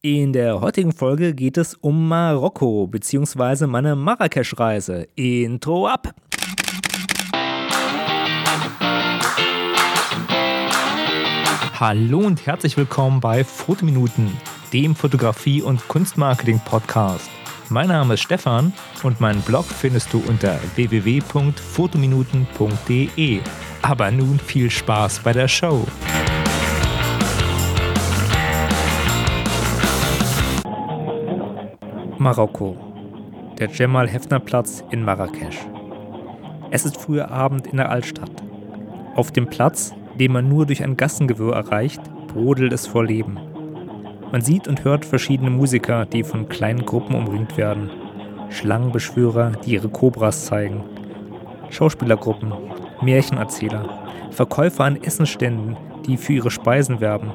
In der heutigen Folge geht es um Marokko bzw. meine Marrakesch-Reise. Intro ab! Hallo und herzlich willkommen bei Fotominuten, dem Fotografie- und Kunstmarketing-Podcast. Mein Name ist Stefan und meinen Blog findest du unter www.fotominuten.de. Aber nun viel Spaß bei der Show. Marokko. Der Jemal Hefner Platz in Marrakesch. Es ist früher Abend in der Altstadt. Auf dem Platz, den man nur durch ein Gassengewirr erreicht, brodelt es vor Leben. Man sieht und hört verschiedene Musiker, die von kleinen Gruppen umringt werden. Schlangenbeschwörer, die ihre Kobras zeigen. Schauspielergruppen, Märchenerzähler, Verkäufer an Essenständen, die für ihre Speisen werben.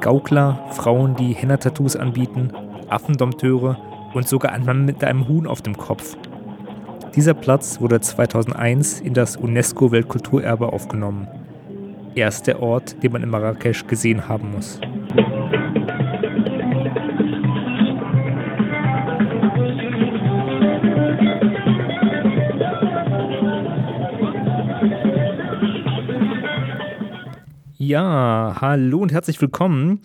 Gaukler, Frauen, die Henna-Tattoos anbieten, Affendompteure und sogar ein Mann mit einem Huhn auf dem Kopf. Dieser Platz wurde 2001 in das UNESCO-Weltkulturerbe aufgenommen. Er ist der Ort, den man in Marrakesch gesehen haben muss. Ja, hallo und herzlich willkommen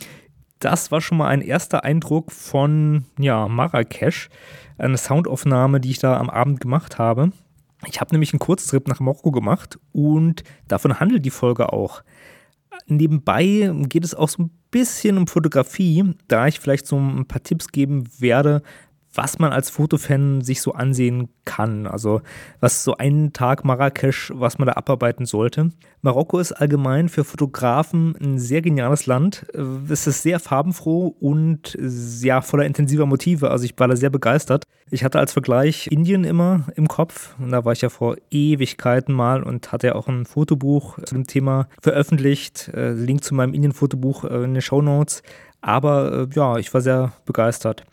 das war schon mal ein erster Eindruck von ja, Marrakesch. Eine Soundaufnahme, die ich da am Abend gemacht habe. Ich habe nämlich einen Kurztrip nach Marokko gemacht und davon handelt die Folge auch. Nebenbei geht es auch so ein bisschen um Fotografie, da ich vielleicht so ein paar Tipps geben werde, was man als Fotofan sich so ansehen kann. Also was so einen Tag Marrakesch, was man da abarbeiten sollte. Marokko ist allgemein für Fotografen ein sehr geniales Land. Es ist sehr farbenfroh und ja voller intensiver Motive. Also ich war da sehr begeistert. Ich hatte als Vergleich Indien immer im Kopf. Und da war ich ja vor Ewigkeiten mal und hatte ja auch ein Fotobuch zu dem Thema veröffentlicht. Äh, Link zu meinem Indien-Fotobuch äh, in den Show Notes. Aber äh, ja, ich war sehr begeistert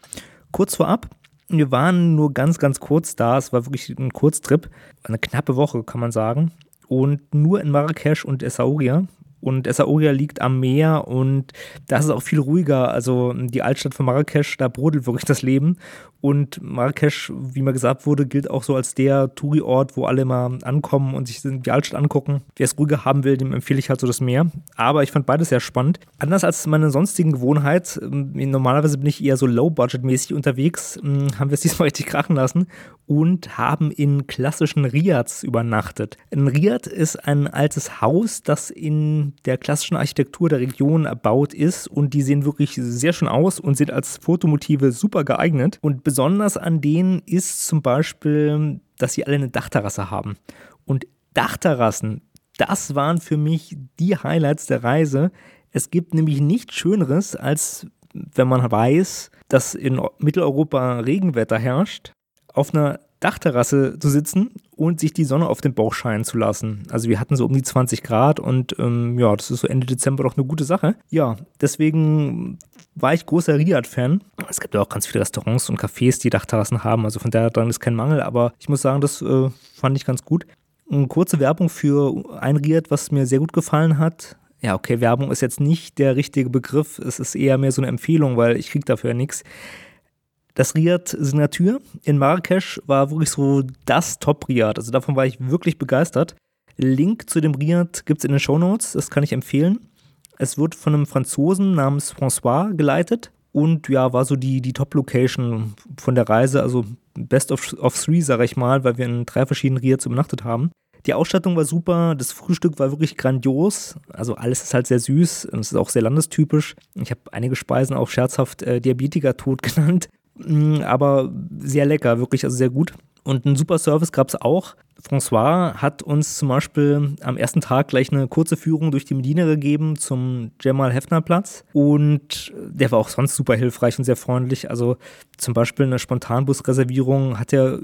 kurz vorab. Wir waren nur ganz, ganz kurz da. Es war wirklich ein Kurztrip. Eine knappe Woche, kann man sagen. Und nur in Marrakesch und Essaouira. Und Essaouira liegt am Meer und da ist es auch viel ruhiger. Also die Altstadt von Marrakesch, da brodelt wirklich das Leben. Und Marrakesch, wie mir gesagt wurde, gilt auch so als der Touri-Ort, wo alle mal ankommen und sich die Altstadt angucken. Wer es ruhiger haben will, dem empfehle ich halt so das Meer. Aber ich fand beides sehr spannend. Anders als meine sonstigen Gewohnheit, ähm, normalerweise bin ich eher so low-budget-mäßig unterwegs, ähm, haben wir es diesmal richtig krachen lassen und haben in klassischen Riads übernachtet. Ein Riad ist ein altes Haus, das in der klassischen Architektur der Region erbaut ist und die sehen wirklich sehr schön aus und sind als Fotomotive super geeignet. Und besonders an denen ist zum Beispiel, dass sie alle eine Dachterrasse haben. Und Dachterrassen, das waren für mich die Highlights der Reise. Es gibt nämlich nichts Schöneres, als wenn man weiß, dass in Mitteleuropa Regenwetter herrscht auf einer Dachterrasse zu sitzen und sich die Sonne auf den Bauch scheinen zu lassen. Also wir hatten so um die 20 Grad und ähm, ja, das ist so Ende Dezember doch eine gute Sache. Ja, deswegen war ich großer Riyadh-Fan. Es gibt ja auch ganz viele Restaurants und Cafés, die Dachterrassen haben, also von daher dran ist kein Mangel, aber ich muss sagen, das äh, fand ich ganz gut. Eine kurze Werbung für ein Riyadh, was mir sehr gut gefallen hat. Ja, okay, Werbung ist jetzt nicht der richtige Begriff, es ist eher mehr so eine Empfehlung, weil ich kriege dafür ja nichts. Das Riad Signature in Marrakesch war wirklich so das Top-Riad. Also davon war ich wirklich begeistert. Link zu dem Riad gibt es in den Show Notes, das kann ich empfehlen. Es wird von einem Franzosen namens François geleitet und ja, war so die, die Top-Location von der Reise, also Best of, of Three, sage ich mal, weil wir in drei verschiedenen Riads übernachtet haben. Die Ausstattung war super, das Frühstück war wirklich grandios. Also alles ist halt sehr süß und es ist auch sehr landestypisch. Ich habe einige Speisen auch scherzhaft äh, Diabetiker-Tod genannt. Mm, aber sehr lecker, wirklich, also sehr gut. Und einen super Service gab es auch. François hat uns zum Beispiel am ersten Tag gleich eine kurze Führung durch die Medina gegeben zum Jamal Hefner Platz. Und der war auch sonst super hilfreich und sehr freundlich. Also zum Beispiel eine Spontanbusreservierung hat er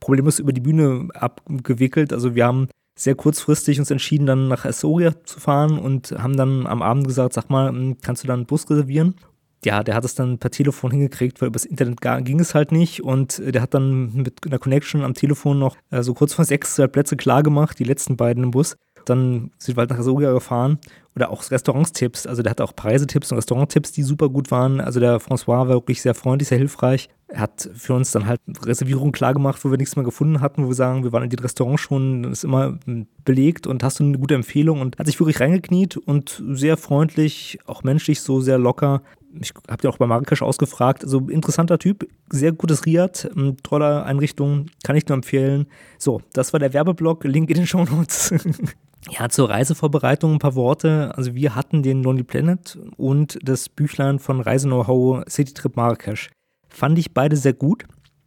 problemlos über die Bühne abgewickelt. Also wir haben sehr kurzfristig uns entschieden, dann nach Essoria zu fahren und haben dann am Abend gesagt, sag mal, kannst du dann einen Bus reservieren? Ja, der hat es dann per Telefon hingekriegt, weil übers Internet ging es halt nicht und der hat dann mit einer Connection am Telefon noch äh, so kurz vor sechs zwei Plätze klar gemacht, die letzten beiden im Bus. Dann sind wir halt nach Soga gefahren oder auch Restaurantstipps. Also der hat auch Preisetipps und Restauranttipps, die super gut waren. Also der François war wirklich sehr freundlich, sehr hilfreich. Er hat für uns dann halt Reservierungen klargemacht, wo wir nichts mehr gefunden hatten, wo wir sagen, wir waren in den Restaurants schon, ist immer belegt und hast du eine gute Empfehlung und hat sich wirklich reingekniet und sehr freundlich, auch menschlich so sehr locker. Ich habe ja auch bei Marrakesch ausgefragt. Also interessanter Typ, sehr gutes Riad, tolle Einrichtung, kann ich nur empfehlen. So, das war der Werbeblock, Link in den Show Notes. Ja, zur Reisevorbereitung ein paar Worte. Also wir hatten den Lonely Planet und das Büchlein von Reise-Know-how City Trip Marrakesch. Fand ich beide sehr gut.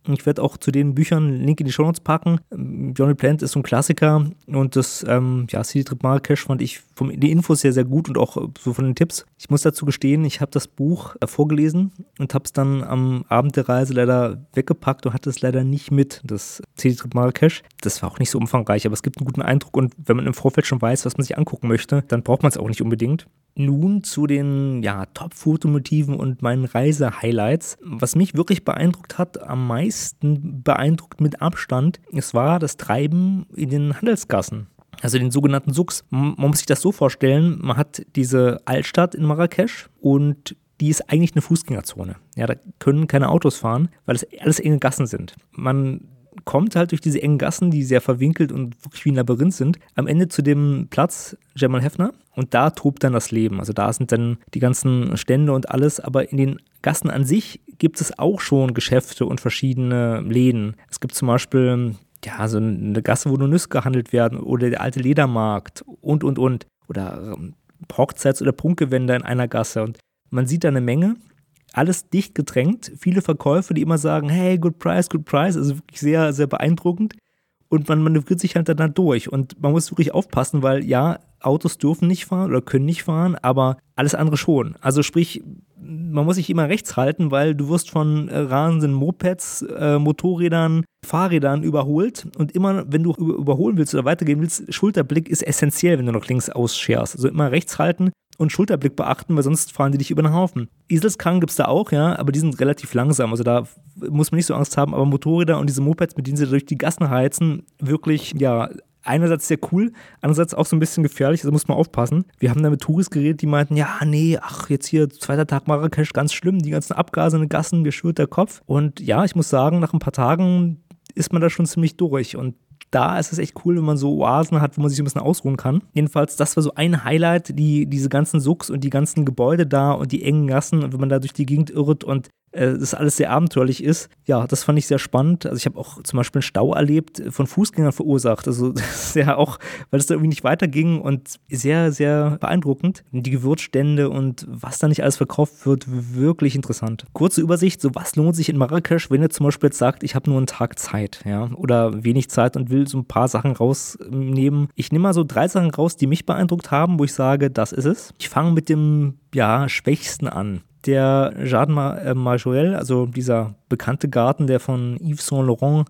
Ich werde auch zu den Büchern einen Link in die Show Notes packen. Johnny Plant ist so ein Klassiker und das ähm, ja, City Trip Marrakesch fand ich von den Infos sehr, sehr gut und auch so von den Tipps. Ich muss dazu gestehen, ich habe das Buch äh, vorgelesen und habe es dann am Abend der Reise leider weggepackt und hatte es leider nicht mit, das City Trip Marrakesch. Das war auch nicht so umfangreich, aber es gibt einen guten Eindruck und wenn man im Vorfeld schon weiß, was man sich angucken möchte, dann braucht man es auch nicht unbedingt. Nun zu den ja, Top-Fotomotiven und meinen Reise-Highlights. Was mich wirklich beeindruckt hat, am meisten beeindruckt mit Abstand, es war das Treiben in den Handelsgassen. Also den sogenannten Suks. Man muss sich das so vorstellen, man hat diese Altstadt in Marrakesch und die ist eigentlich eine Fußgängerzone. Ja, da können keine Autos fahren, weil es alles enge Gassen sind. Man kommt halt durch diese engen Gassen, die sehr verwinkelt und wirklich wie ein Labyrinth sind, am Ende zu dem Platz Jamal Hefner und da tobt dann das Leben. Also da sind dann die ganzen Stände und alles, aber in den Gassen an sich gibt es auch schon Geschäfte und verschiedene Läden. Es gibt zum Beispiel ja, so eine Gasse, wo nur Nüsse gehandelt werden oder der alte Ledermarkt und, und, und. Oder ähm, Hochzeits- oder Prunkgewänder in einer Gasse. Und man sieht da eine Menge alles dicht gedrängt, viele Verkäufer, die immer sagen, hey, good price, good price, also wirklich sehr, sehr beeindruckend. Und man manövriert sich halt dann durch. Und man muss wirklich aufpassen, weil ja, Autos dürfen nicht fahren oder können nicht fahren, aber alles andere schon. Also sprich, man muss sich immer rechts halten, weil du wirst von äh, rasenden Mopeds, äh, Motorrädern, Fahrrädern überholt. Und immer, wenn du überholen willst oder weitergehen willst, Schulterblick ist essentiell, wenn du noch links ausscherst. Also immer rechts halten und Schulterblick beachten, weil sonst fahren die dich über den Haufen. Eselskranken gibt es da auch, ja, aber die sind relativ langsam. Also da muss man nicht so Angst haben, aber Motorräder und diese Mopeds, mit denen sie durch die Gassen heizen, wirklich, ja, einerseits sehr cool, andererseits auch so ein bisschen gefährlich, also muss man aufpassen. Wir haben da mit Touris geredet, die meinten, ja, nee, ach, jetzt hier zweiter Tag Marrakesch, ganz schlimm, die ganzen Abgase in den Gassen, mir schwirrt der Kopf. Und ja, ich muss sagen, nach ein paar Tagen ist man da schon ziemlich durch und da ist es echt cool, wenn man so Oasen hat, wo man sich ein bisschen ausruhen kann. Jedenfalls, das war so ein Highlight, die, diese ganzen Sucks und die ganzen Gebäude da und die engen Gassen und wenn man da durch die Gegend irrt und das alles sehr abenteuerlich ist. Ja, das fand ich sehr spannend. Also ich habe auch zum Beispiel einen Stau erlebt, von Fußgängern verursacht. Also das ist ja auch, weil es da irgendwie nicht weiterging und sehr, sehr beeindruckend. Die Gewürzstände und was da nicht alles verkauft wird, wirklich interessant. Kurze Übersicht, so was lohnt sich in Marrakesch, wenn ihr zum Beispiel jetzt sagt, ich habe nur einen Tag Zeit, ja, oder wenig Zeit und will so ein paar Sachen rausnehmen. Ich nehme mal so drei Sachen raus, die mich beeindruckt haben, wo ich sage, das ist es. Ich fange mit dem, ja, Schwächsten an der Jardin Majorel, also dieser bekannte Garten, der von Yves Saint Laurent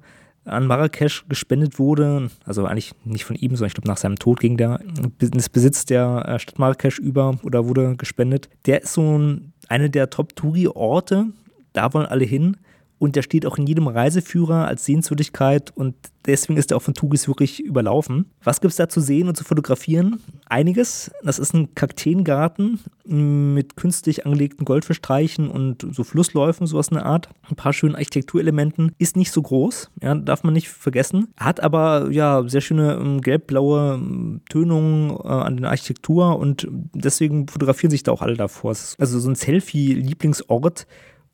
an Marrakesch gespendet wurde, also eigentlich nicht von ihm, sondern ich glaube nach seinem Tod ging der ins Besitz der äh, Stadt Marrakesch über oder wurde gespendet. Der ist so ein, eine der Top-Touri-Orte, da wollen alle hin und der steht auch in jedem Reiseführer als Sehenswürdigkeit und deswegen ist er auch von Tugis wirklich überlaufen. Was gibt es da zu sehen und zu fotografieren? Einiges. Das ist ein Kakteengarten mit künstlich angelegten Goldfischteichen und so Flussläufen, sowas in der Art. Ein paar schönen Architekturelementen. Ist nicht so groß, ja, darf man nicht vergessen. Hat aber ja sehr schöne ähm, gelb-blaue ähm, Tönungen äh, an der Architektur und deswegen fotografieren sich da auch alle davor. Also so ein Selfie-Lieblingsort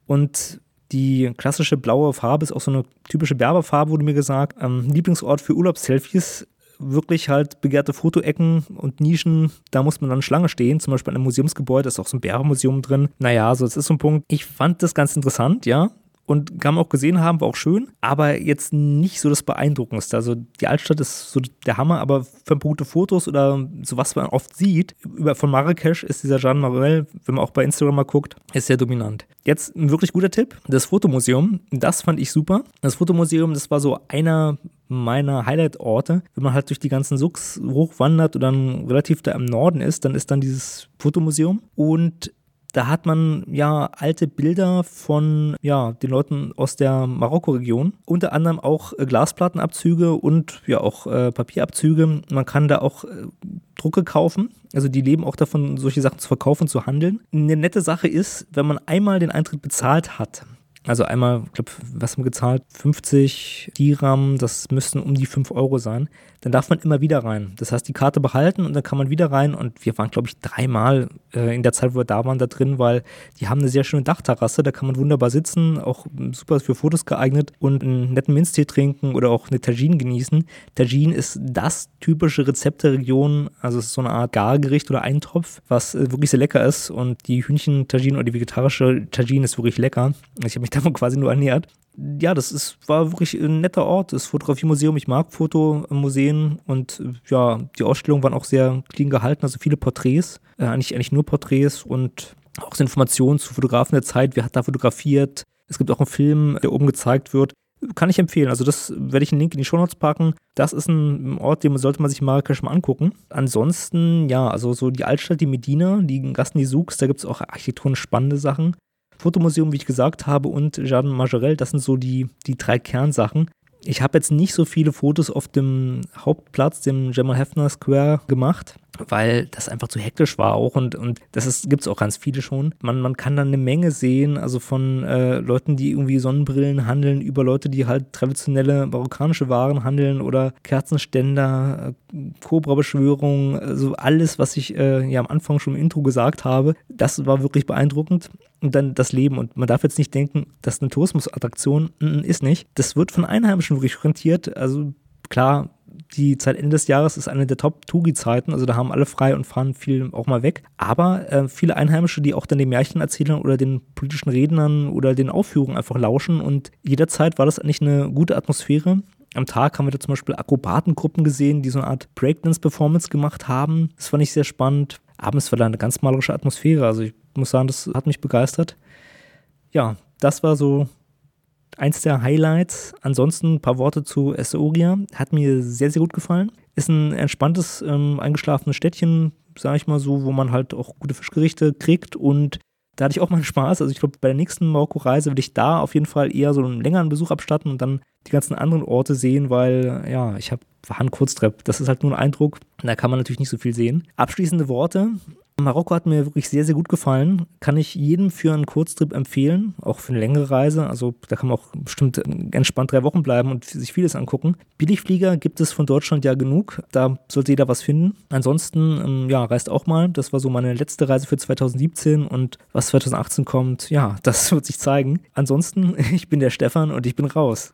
und die klassische blaue Farbe ist auch so eine typische Berberfarbe, wurde mir gesagt. Ähm, Lieblingsort für Urlaubsselfies wirklich halt begehrte Fotoecken und Nischen, da muss man dann Schlange stehen, zum Beispiel an einem Museumsgebäude, ist auch so ein Bärenmuseum drin. Naja, so, das ist so ein Punkt. Ich fand das ganz interessant, ja und kann man auch gesehen haben, war auch schön, aber jetzt nicht so das Beeindruckendste. Also die Altstadt ist so der Hammer, aber für gute Fotos oder so was man oft sieht, über, von Marrakesch ist dieser Jean Maruel, wenn man auch bei Instagram mal guckt, ist sehr dominant. Jetzt ein wirklich guter Tipp, das Fotomuseum, das fand ich super. Das Fotomuseum, das war so einer meiner Highlight-Orte. Wenn man halt durch die ganzen Sucks hochwandert und dann relativ da im Norden ist, dann ist dann dieses Fotomuseum und Da hat man ja alte Bilder von ja, den Leuten aus der Marokko-Region. Unter anderem auch äh, Glasplattenabzüge und ja auch äh, Papierabzüge. Man kann da auch äh, Drucke kaufen. Also die leben auch davon, solche Sachen zu verkaufen, zu handeln. Eine nette Sache ist, wenn man einmal den Eintritt bezahlt hat, also einmal, ich glaube, was haben wir gezahlt? 50 Dirham, das müssten um die 5 Euro sein. Dann darf man immer wieder rein. Das heißt, die Karte behalten und dann kann man wieder rein. Und wir waren, glaube ich, dreimal äh, in der Zeit, wo wir da waren, da drin, weil die haben eine sehr schöne Dachterrasse. Da kann man wunderbar sitzen, auch super für Fotos geeignet und einen netten Minztee trinken oder auch eine Tagine genießen. Tagine ist das typische Rezept der Region. Also es ist so eine Art Gargericht oder Eintopf, was äh, wirklich sehr lecker ist. Und die Hühnchen-Tagine oder die vegetarische Tagine ist wirklich lecker. Ich habe mich davon quasi nur ernährt. Ja, das ist, war wirklich ein netter Ort, das Fotografiemuseum. Ich mag Fotomuseen und ja, die Ausstellungen waren auch sehr clean gehalten, also viele Porträts, äh, eigentlich, eigentlich nur Porträts und auch Informationen zu Fotografen der Zeit, wer hat da fotografiert. Es gibt auch einen Film, der oben gezeigt wird. Kann ich empfehlen. Also das werde ich einen Link in die Shownotes packen. Das ist ein Ort, den sollte man sich Marrakesch mal angucken. Ansonsten, ja, also so die Altstadt, die Medina, die Gassen, die Souks, da gibt es auch architektonisch spannende Sachen. Fotomuseum, wie ich gesagt habe, und Jardin Majorel, das sind so die, die drei Kernsachen. Ich habe jetzt nicht so viele Fotos auf dem Hauptplatz, dem Jamal Hefner Square, gemacht weil das einfach zu hektisch war auch und, und das gibt es auch ganz viele schon. Man, man kann dann eine Menge sehen, also von äh, Leuten, die irgendwie Sonnenbrillen handeln, über Leute, die halt traditionelle marokkanische Waren handeln oder Kerzenständer, äh, Cobra-Beschwörung, also alles, was ich äh, ja am Anfang schon im Intro gesagt habe, das war wirklich beeindruckend. Und dann das Leben. Und man darf jetzt nicht denken, dass eine Tourismusattraktion ist nicht. Das wird von Einheimischen wirklich rentiert. Also klar, die Zeit Ende des Jahres ist eine der Top-Tugi-Zeiten, also da haben alle frei und fahren viel auch mal weg. Aber äh, viele Einheimische, die auch dann den Märchen erzählen oder den politischen Rednern oder den Aufführungen einfach lauschen und jederzeit war das eigentlich eine gute Atmosphäre. Am Tag haben wir da zum Beispiel Akrobatengruppen gesehen, die so eine Art Breakdance-Performance gemacht haben. Das fand ich sehr spannend. Abends war da eine ganz malerische Atmosphäre. Also ich muss sagen, das hat mich begeistert. Ja, das war so eins der Highlights. Ansonsten ein paar Worte zu Essoria. Hat mir sehr, sehr gut gefallen. Ist ein entspanntes, ähm, eingeschlafenes Städtchen, sage ich mal so, wo man halt auch gute Fischgerichte kriegt und da hatte ich auch mal Spaß. Also ich glaube, bei der nächsten Marokko-Reise würde ich da auf jeden Fall eher so einen längeren Besuch abstatten und dann die ganzen anderen Orte sehen, weil ja, ich habe war ein Kurztrepp. Das ist halt nur ein Eindruck. Da kann man natürlich nicht so viel sehen. Abschließende Worte. Marokko hat mir wirklich sehr, sehr gut gefallen. Kann ich jedem für einen Kurztrip empfehlen, auch für eine längere Reise. Also da kann man auch bestimmt entspannt drei Wochen bleiben und sich vieles angucken. Billigflieger gibt es von Deutschland ja genug. Da sollte jeder was finden. Ansonsten, ähm, ja, reist auch mal. Das war so meine letzte Reise für 2017 und was 2018 kommt, ja, das wird sich zeigen. Ansonsten, ich bin der Stefan und ich bin raus.